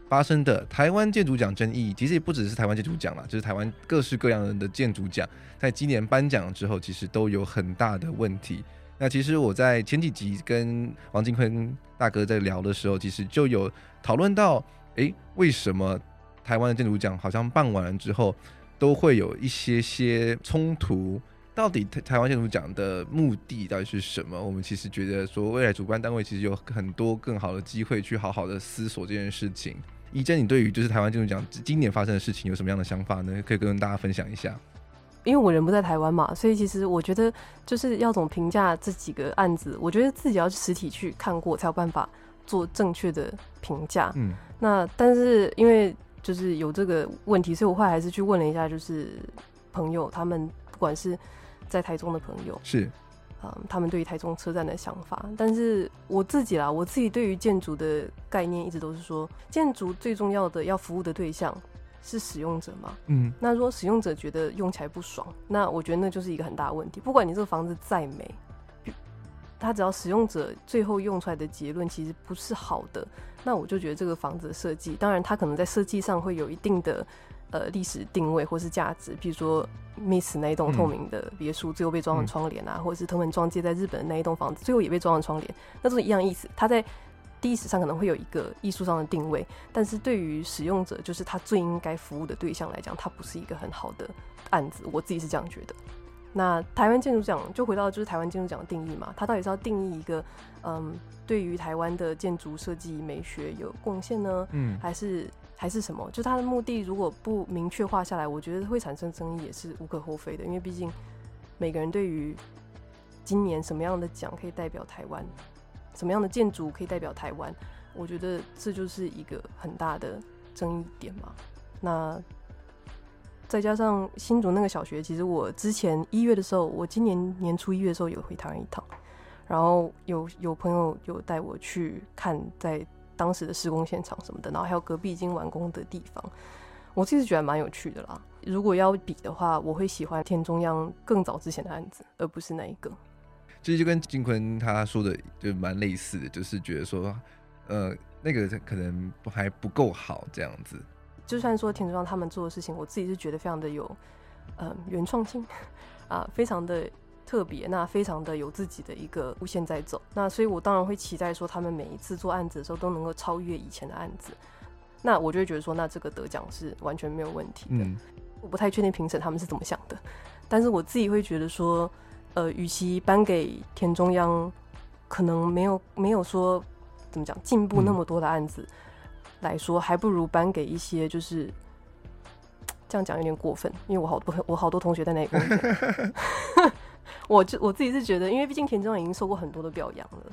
发生的台湾建筑奖争议，其实也不只是台湾建筑奖啦，就是台湾各式各样的建筑奖，在今年颁奖之后，其实都有很大的问题。那其实我在前几集跟王金坤大哥在聊的时候，其实就有讨论到，诶，为什么台湾的建筑奖好像办完了之后，都会有一些些冲突？到底台台湾建筑奖的目的到底是什么？我们其实觉得说，未来主办单位其实有很多更好的机会去好好的思索这件事情。怡珍，你对于就是台湾建筑奖今年发生的事情有什么样的想法呢？可以跟大家分享一下。因为我人不在台湾嘛，所以其实我觉得就是要怎么评价这几个案子，我觉得自己要实体去看过才有办法做正确的评价。嗯，那但是因为就是有这个问题，所以我后来还是去问了一下，就是朋友他们不管是在台中的朋友是。嗯，他们对于台中车站的想法，但是我自己啦，我自己对于建筑的概念一直都是说，建筑最重要的要服务的对象是使用者嘛。嗯，那如果使用者觉得用起来不爽，那我觉得那就是一个很大的问题。不管你这个房子再美，它只要使用者最后用出来的结论其实不是好的，那我就觉得这个房子的设计，当然它可能在设计上会有一定的呃历史定位或是价值，比如说 Miss 那一栋透明的别墅最后被装上窗帘啊，嗯、或者是藤本壮介在日本的那一栋房子最后也被装上窗帘，那都是一样意思。它在历史上可能会有一个艺术上的定位，但是对于使用者，就是他最应该服务的对象来讲，它不是一个很好的案子。我自己是这样觉得。那台湾建筑奖就回到就是台湾建筑奖的定义嘛，它到底是要定义一个嗯，对于台湾的建筑设计美学有贡献呢？嗯，还是还是什么？就他的目的如果不明确化下来，我觉得会产生争议也是无可厚非的，因为毕竟每个人对于今年什么样的奖可以代表台湾。什么样的建筑可以代表台湾？我觉得这就是一个很大的争议点嘛。那再加上新竹那个小学，其实我之前一月的时候，我今年年初一月的时候有回台湾一趟，然后有有朋友有带我去看在当时的施工现场什么的，然后还有隔壁已经完工的地方，我自己是觉得蛮有趣的啦。如果要比的话，我会喜欢田中央更早之前的案子，而不是那一个。其实就跟金坤他说的就蛮类似的，就是觉得说，呃，那个可能还不够好这样子。就算说田中央他们做的事情，我自己是觉得非常的有，呃，原创性 *laughs* 啊，非常的特别，那非常的有自己的一个路线在走。那所以我当然会期待说，他们每一次做案子的时候都能够超越以前的案子。那我就会觉得说，那这个得奖是完全没有问题的。嗯、我不太确定评审他们是怎么想的，但是我自己会觉得说。呃，与其颁给田中央，可能没有没有说怎么讲进步那么多的案子来说，嗯、还不如颁给一些就是这样讲有点过分，因为我好多我好多同学在那里工作，*laughs* *laughs* 我就我自己是觉得，因为毕竟田中已经受过很多的表扬了，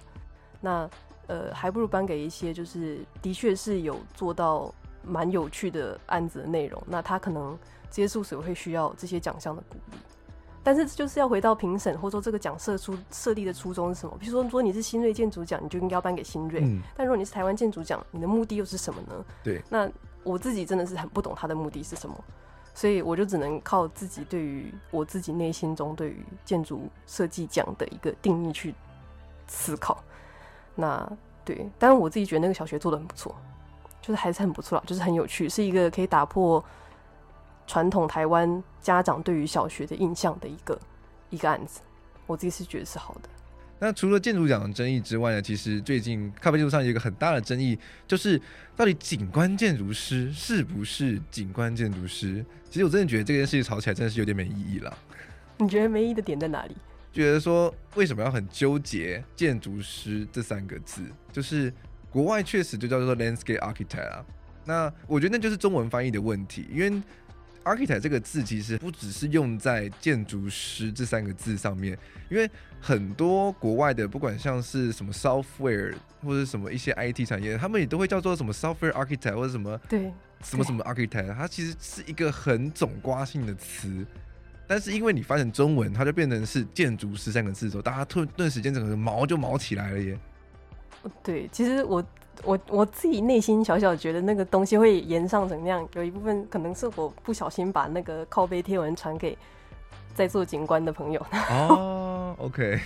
那呃，还不如颁给一些就是的确是有做到蛮有趣的案子的内容，那他可能这些诉讼会需要这些奖项的鼓励。但是就是要回到评审，或者说这个奖设出设立的初衷是什么？比如说，如果你是新锐建筑奖，你就应该要颁给新锐。嗯、但如果你是台湾建筑奖，你的目的又是什么呢？对。那我自己真的是很不懂他的目的是什么，所以我就只能靠自己对于我自己内心中对于建筑设计奖的一个定义去思考。那对，但是我自己觉得那个小学做的很不错，就是还是很不错啦，就是很有趣，是一个可以打破。传统台湾家长对于小学的印象的一个一个案子，我自己是觉得是好的。那除了建筑奖的争议之外呢，其实最近咖啡建筑上有一个很大的争议，就是到底景观建筑师是不是景观建筑师？其实我真的觉得这件事情吵起来真的是有点没意义了。*laughs* 你觉得没意义的点在哪里？*laughs* 觉得说为什么要很纠结建筑师这三个字？就是国外确实就叫做 landscape architect 啊。那我觉得那就是中文翻译的问题，因为。Architect 这个字其实不只是用在建筑师这三个字上面，因为很多国外的不管像是什么 software 或者什么一些 IT 产业，他们也都会叫做什么 software architect 或者什么对什么什么 architect，它其实是一个很总括性的词，但是因为你翻成中文，它就变成是建筑师三个字的时候，大家顿顿时间整个毛就毛起来了耶。对，其实我。我我自己内心小小觉得那个东西会延上成那样，有一部分可能是我不小心把那个靠背贴文传给在做景观的朋友。*laughs* 哦，OK。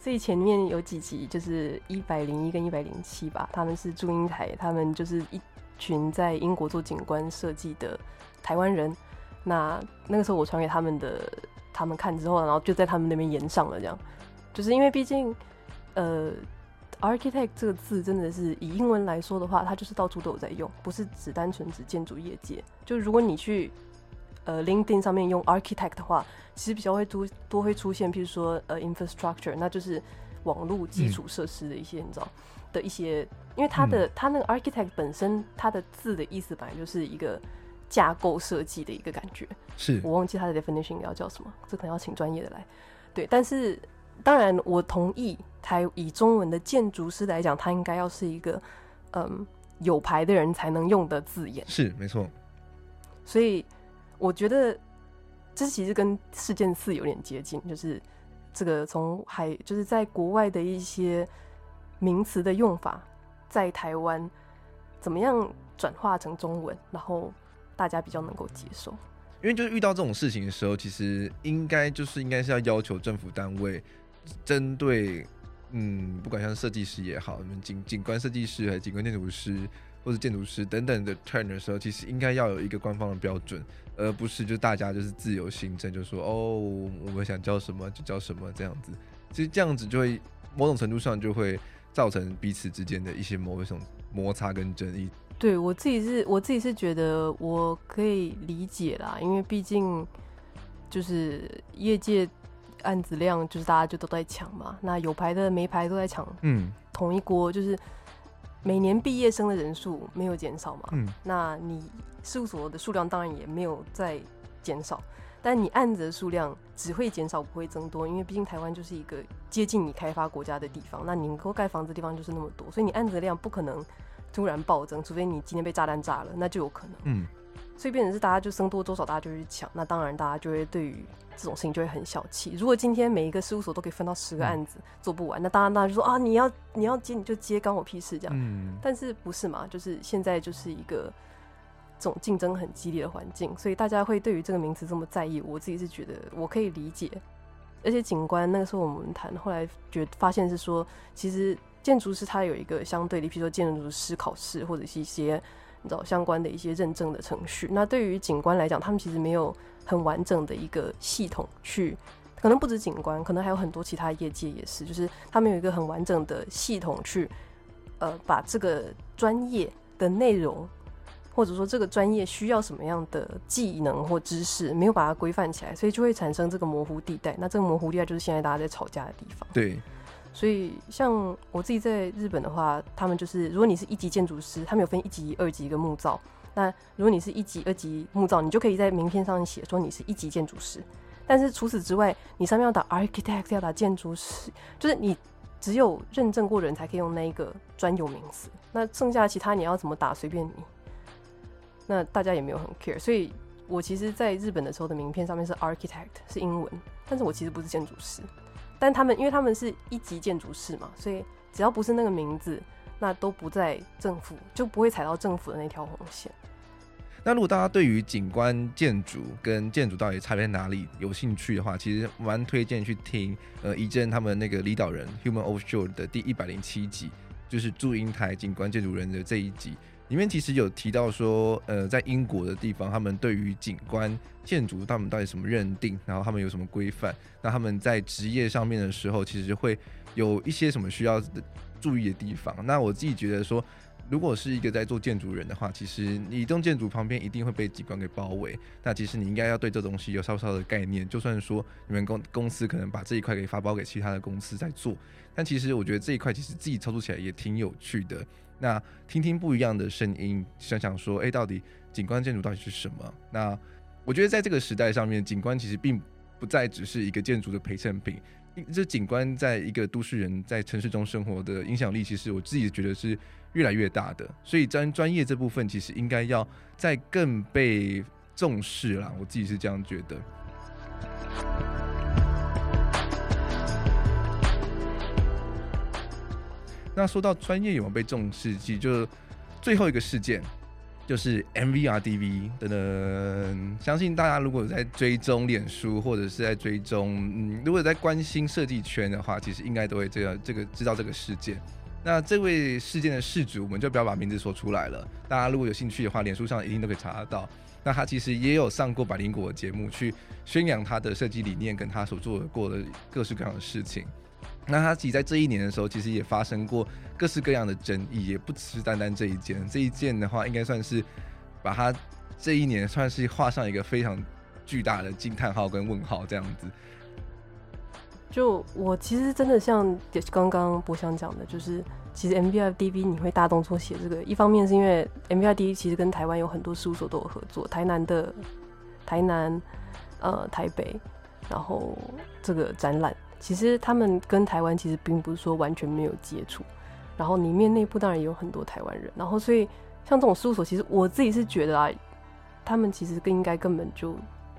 所以前面有几集就是一百零一跟一百零七吧，他们是祝英台，他们就是一群在英国做景观设计的台湾人。那那个时候我传给他们的，他们看之后，然后就在他们那边延上了，这样，就是因为毕竟呃。Architect 这个字真的是以英文来说的话，它就是到处都有在用，不是只单纯指建筑业界。就如果你去呃 LinkedIn 上面用 Architect 的话，其实比较会多多会出现，譬如说呃 Infrastructure，那就是网络基础设施的一些，嗯、你知道的一些，因为它的、嗯、它那个 Architect 本身它的字的意思本来就是一个架构设计的一个感觉。是我忘记它的 definition 要叫什么，这可能要请专业的来。对，但是。当然，我同意。台以中文的建筑师来讲，他应该要是一个嗯有牌的人才能用的字眼。是，没错。所以我觉得这其实跟事件四有点接近，就是这个从海就是在国外的一些名词的用法，在台湾怎么样转化成中文，然后大家比较能够接受。因为就是遇到这种事情的时候，其实应该就是应该是要要求政府单位。针对嗯，不管像设计师也好，你们景景观设计师还是景观建筑师或者建筑师等等的 turn 的时候，其实应该要有一个官方的标准，而不是就大家就是自由行政，就说哦，我们想叫什么就叫什么这样子。其实这样子就会某种程度上就会造成彼此之间的一些某一种摩擦跟争议。对，我自己是我自己是觉得我可以理解啦，因为毕竟就是业界。案子量就是大家就都在抢嘛，那有牌的没牌都在抢，嗯，同一锅就是每年毕业生的人数没有减少嘛，嗯，那你事务所的数量当然也没有在减少，但你案子的数量只会减少不会增多，因为毕竟台湾就是一个接近你开发国家的地方，那你能够盖房子的地方就是那么多，所以你案子的量不可能突然暴增，除非你今天被炸弹炸了，那就有可能，嗯。所以变成是大家就僧多粥少，大家就去抢。那当然，大家就会对于这种事情就会很小气。如果今天每一个事务所都可以分到十个案子做不完，那当然大家就说啊，你要你要接你就接，关我屁事这样。嗯。但是不是嘛？就是现在就是一个这种竞争很激烈的环境，所以大家会对于这个名词这么在意。我自己是觉得我可以理解。而且景观那个时候我们谈，后来觉发现是说，其实建筑师他有一个相对的，比如说建筑师考试或者是一些。你知道相关的一些认证的程序，那对于景观来讲，他们其实没有很完整的一个系统去，可能不止景观，可能还有很多其他业界也是，就是他们有一个很完整的系统去，呃，把这个专业的内容，或者说这个专业需要什么样的技能或知识，没有把它规范起来，所以就会产生这个模糊地带。那这个模糊地带就是现在大家在吵架的地方。对。所以，像我自己在日本的话，他们就是，如果你是一级建筑师，他们有分一级、二级跟木造。那如果你是一级、二级木造，你就可以在名片上写说你是一级建筑师。但是除此之外，你上面要打 architect，要打建筑师，就是你只有认证过人才可以用那一个专有名词。那剩下其他你要怎么打，随便你。那大家也没有很 care。所以我其实在日本的时候的名片上面是 architect，是英文，但是我其实不是建筑师。但他们，因为他们是一级建筑师嘛，所以只要不是那个名字，那都不在政府，就不会踩到政府的那条红线。那如果大家对于景观建筑跟建筑到底差别在哪里有兴趣的话，其实蛮推荐去听呃怡珍他们那个离岛人 Human Offshore 的第一百零七集，就是祝英台景观建筑人的这一集。里面其实有提到说，呃，在英国的地方，他们对于景观建筑，他们到底什么认定，然后他们有什么规范？那他们在职业上面的时候，其实会有一些什么需要注意的地方。那我自己觉得说，如果是一个在做建筑人的话，其实你一栋建筑旁边一定会被景观给包围。那其实你应该要对这东西有稍稍的概念。就算说你们公公司可能把这一块给发包给其他的公司在做，但其实我觉得这一块其实自己操作起来也挺有趣的。那听听不一样的声音，想想说，哎、到底景观建筑到底是什么？那我觉得在这个时代上面，景观其实并不再只是一个建筑的陪衬品。这景观在一个都市人在城市中生活的影响力，其实我自己觉得是越来越大的。所以专专业这部分，其实应该要再更被重视啦。我自己是这样觉得。那说到专业有没有被重视，其实就最后一个事件就是 MVRDV 等等。相信大家如果在追踪脸书或者是在追踪，嗯，如果在关心设计圈的话，其实应该都会这样这个知道这个事件。那这位事件的事主，我们就不要把名字说出来了。大家如果有兴趣的话，脸书上一定都可以查得到。那他其实也有上过百灵果的节目，去宣扬他的设计理念跟他所做过的各式各样的事情。那他其实在这一年的时候，其实也发生过各式各样的争议，也不只是单单这一件。这一件的话，应该算是把他这一年算是画上一个非常巨大的惊叹号跟问号这样子。就我其实真的像刚刚博翔讲的，就是其实 MVRDV 你会大动作写这个，一方面是因为 MVRDV 其实跟台湾有很多事务所都有合作，台南的、台南、呃台北，然后这个展览。其实他们跟台湾其实并不是说完全没有接触，然后里面内部当然也有很多台湾人，然后所以像这种事务所，其实我自己是觉得啊，他们其实更应该根本就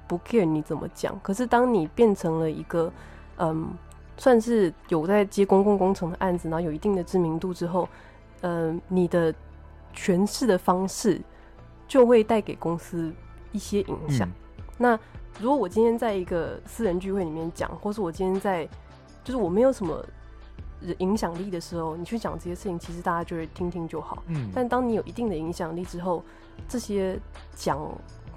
不 care 你怎么讲。可是当你变成了一个嗯，算是有在接公共工程的案子，然后有一定的知名度之后，嗯，你的诠释的方式就会带给公司一些影响。嗯、那如果我今天在一个私人聚会里面讲，或是我今天在，就是我没有什么影响力的时候，你去讲这些事情，其实大家就会听听就好。嗯，但当你有一定的影响力之后，这些讲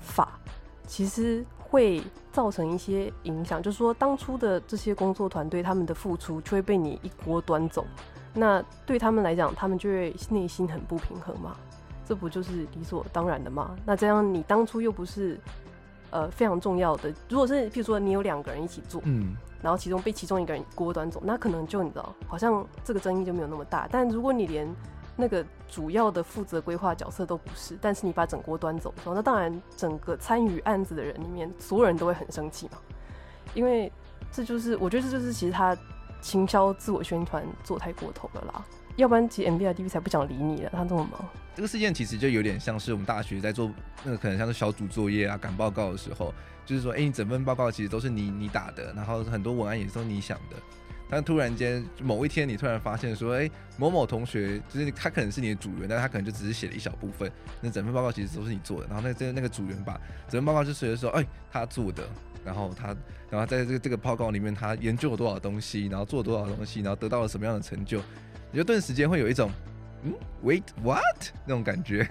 法其实会造成一些影响，就是说当初的这些工作团队他们的付出就会被你一锅端走，那对他们来讲，他们就会内心很不平衡嘛，这不就是理所当然的吗？那这样你当初又不是呃非常重要的，如果是譬如说你有两个人一起做，嗯，然后其中被其中一个人锅端走，那可能就你知道，好像这个争议就没有那么大。但如果你连那个主要的负责规划角色都不是，但是你把整锅端走的时候，那当然整个参与案子的人里面，所有人都会很生气嘛。因为这就是我觉得这就是其实他行销自我宣传做太过头了啦。要不然其实 MBIDV 才不想理你了，他这么忙。这个事件其实就有点像是我们大学在做那个可能像是小组作业啊、赶报告的时候，就是说，哎，你整份报告其实都是你你打的，然后很多文案也是你想的。但突然间某一天，你突然发现说，哎、某某同学就是他可能是你的组员，但他可能就只是写了一小部分，那整份报告其实都是你做的。然后那这那个组员把整份报告就随着说，哎、他做的，然后他，然后在这个这个报告里面，他研究了多少东西，然后做了多少东西，然后得到了什么样的成就，你就顿时间会有一种，嗯，wait *laughs* what 那种感觉。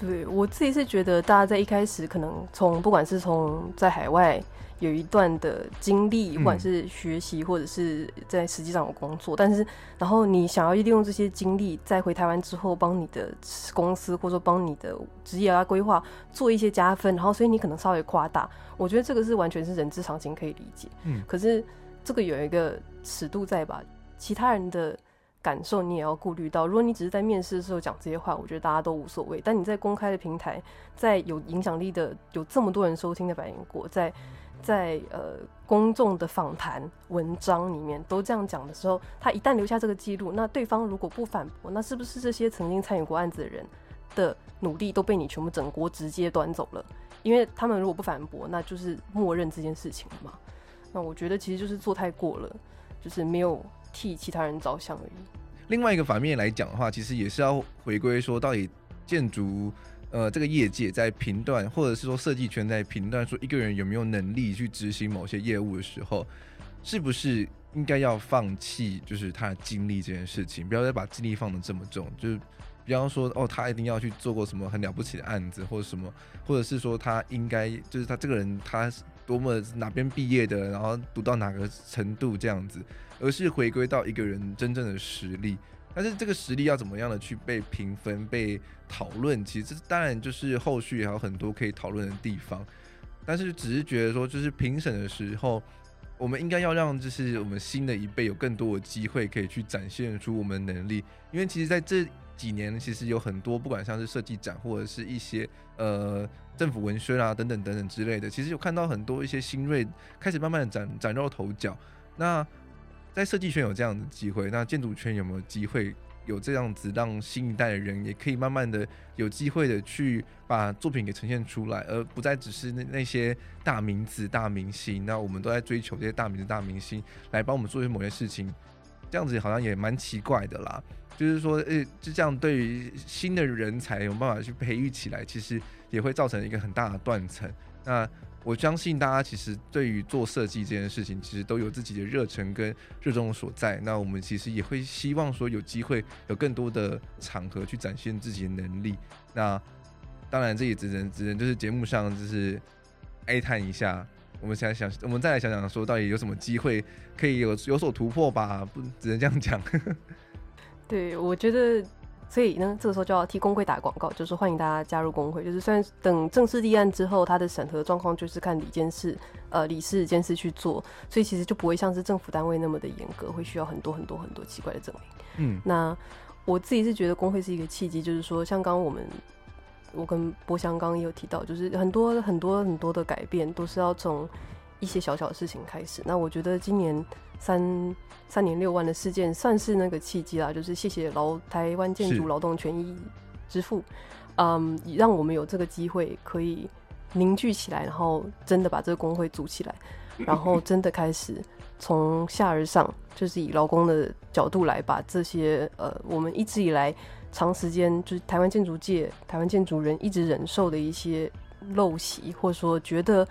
对，我自己是觉得，大家在一开始可能从不管是从在海外。有一段的经历，不管是学习或者是在实际上有工作，嗯、但是然后你想要利用这些经历，再回台湾之后，帮你的公司或者说帮你的职业啊规划做一些加分，然后所以你可能稍微夸大，我觉得这个是完全是人之常情可以理解。嗯，可是这个有一个尺度在吧？其他人的感受你也要顾虑到。如果你只是在面试的时候讲这些话，我觉得大家都无所谓。但你在公开的平台，在有影响力的、有这么多人收听的百灵果，在在呃公众的访谈文章里面都这样讲的时候，他一旦留下这个记录，那对方如果不反驳，那是不是这些曾经参与过案子的人的努力都被你全部整锅直接端走了？因为他们如果不反驳，那就是默认这件事情了嘛。那我觉得其实就是做太过了，就是没有替其他人着想而已。另外一个反面来讲的话，其实也是要回归说，到底建筑。呃，这个业界在评断，或者是说设计圈在评断，说一个人有没有能力去执行某些业务的时候，是不是应该要放弃，就是他的精力这件事情，不要再把精力放得这么重。就是比方说，哦，他一定要去做过什么很了不起的案子，或者什么，或者是说他应该，就是他这个人他多么哪边毕业的，然后读到哪个程度这样子，而是回归到一个人真正的实力。但是这个实力要怎么样的去被评分、被讨论？其实这当然就是后续还有很多可以讨论的地方。但是只是觉得说，就是评审的时候，我们应该要让就是我们新的一辈有更多的机会可以去展现出我们能力。因为其实在这几年，其实有很多不管像是设计展或者是一些呃政府文宣啊等等等等之类的，其实有看到很多一些新锐开始慢慢的崭崭露头角。那在设计圈有这样的机会，那建筑圈有没有机会有这样子，让新一代的人也可以慢慢的有机会的去把作品给呈现出来，而不再只是那那些大名字、大明星。那我们都在追求这些大名字、大明星来帮我们做一些某些事情，这样子好像也蛮奇怪的啦。就是说，呃、就这样对于新的人才有办法去培育起来，其实也会造成一个很大的断层。那。我相信大家其实对于做设计这件事情，其实都有自己的热忱跟热衷所在。那我们其实也会希望说有机会有更多的场合去展现自己的能力。那当然，这也只能只能就是节目上就是哀叹一下。我们想想，我们再来想想说，到底有什么机会可以有有所突破吧？不，只能这样讲。*laughs* 对，我觉得。所以呢，这个时候就要替公会打广告，就是欢迎大家加入公会。就是虽然等正式立案之后，它的审核状况就是看理监事、呃理事监事去做，所以其实就不会像是政府单位那么的严格，会需要很多很多很多奇怪的证明。嗯，那我自己是觉得公会是一个契机，就是说像刚刚我们我跟波香刚刚也有提到，就是很多很多很多的改变都是要从一些小小的事情开始。那我觉得今年。三三年六万的事件算是那个契机啦，就是谢谢劳台湾建筑劳动权益之父，嗯，让我们有这个机会可以凝聚起来，然后真的把这个工会组起来，*laughs* 然后真的开始从下而上，就是以劳工的角度来把这些呃我们一直以来长时间就是台湾建筑界、台湾建筑人一直忍受的一些陋习，或者说觉得。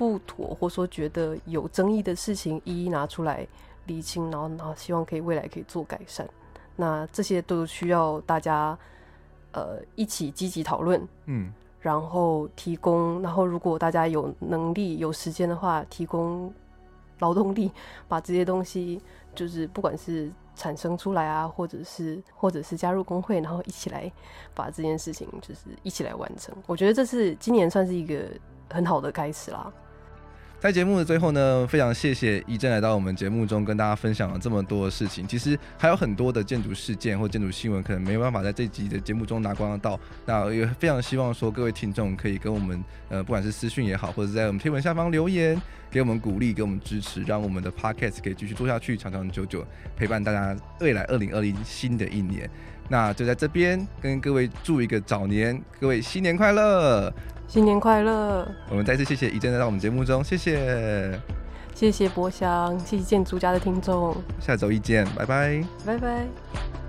不妥，或说觉得有争议的事情，一一拿出来厘清，然后然后希望可以未来可以做改善。那这些都需要大家呃一起积极讨论，嗯，然后提供，然后如果大家有能力有时间的话，提供劳动力，把这些东西就是不管是产生出来啊，或者是或者是加入工会，然后一起来把这件事情就是一起来完成。我觉得这是今年算是一个很好的开始啦。在节目的最后呢，非常谢谢一正来到我们节目中，跟大家分享了这么多的事情。其实还有很多的建筑事件或建筑新闻，可能没有办法在这集的节目中拿光到。那也非常希望说各位听众可以跟我们，呃，不管是私讯也好，或者在我们贴文下方留言，给我们鼓励，给我们支持，让我们的 Podcast 可以继续做下去，长长久久陪伴大家未来二零二零新的一年。那就在这边跟各位祝一个早年，各位新年快乐！新年快乐！我们再次谢谢一真来到我们节目中，谢谢，谢谢博翔，谢谢建筑家的听众，下周一见，拜拜，拜拜。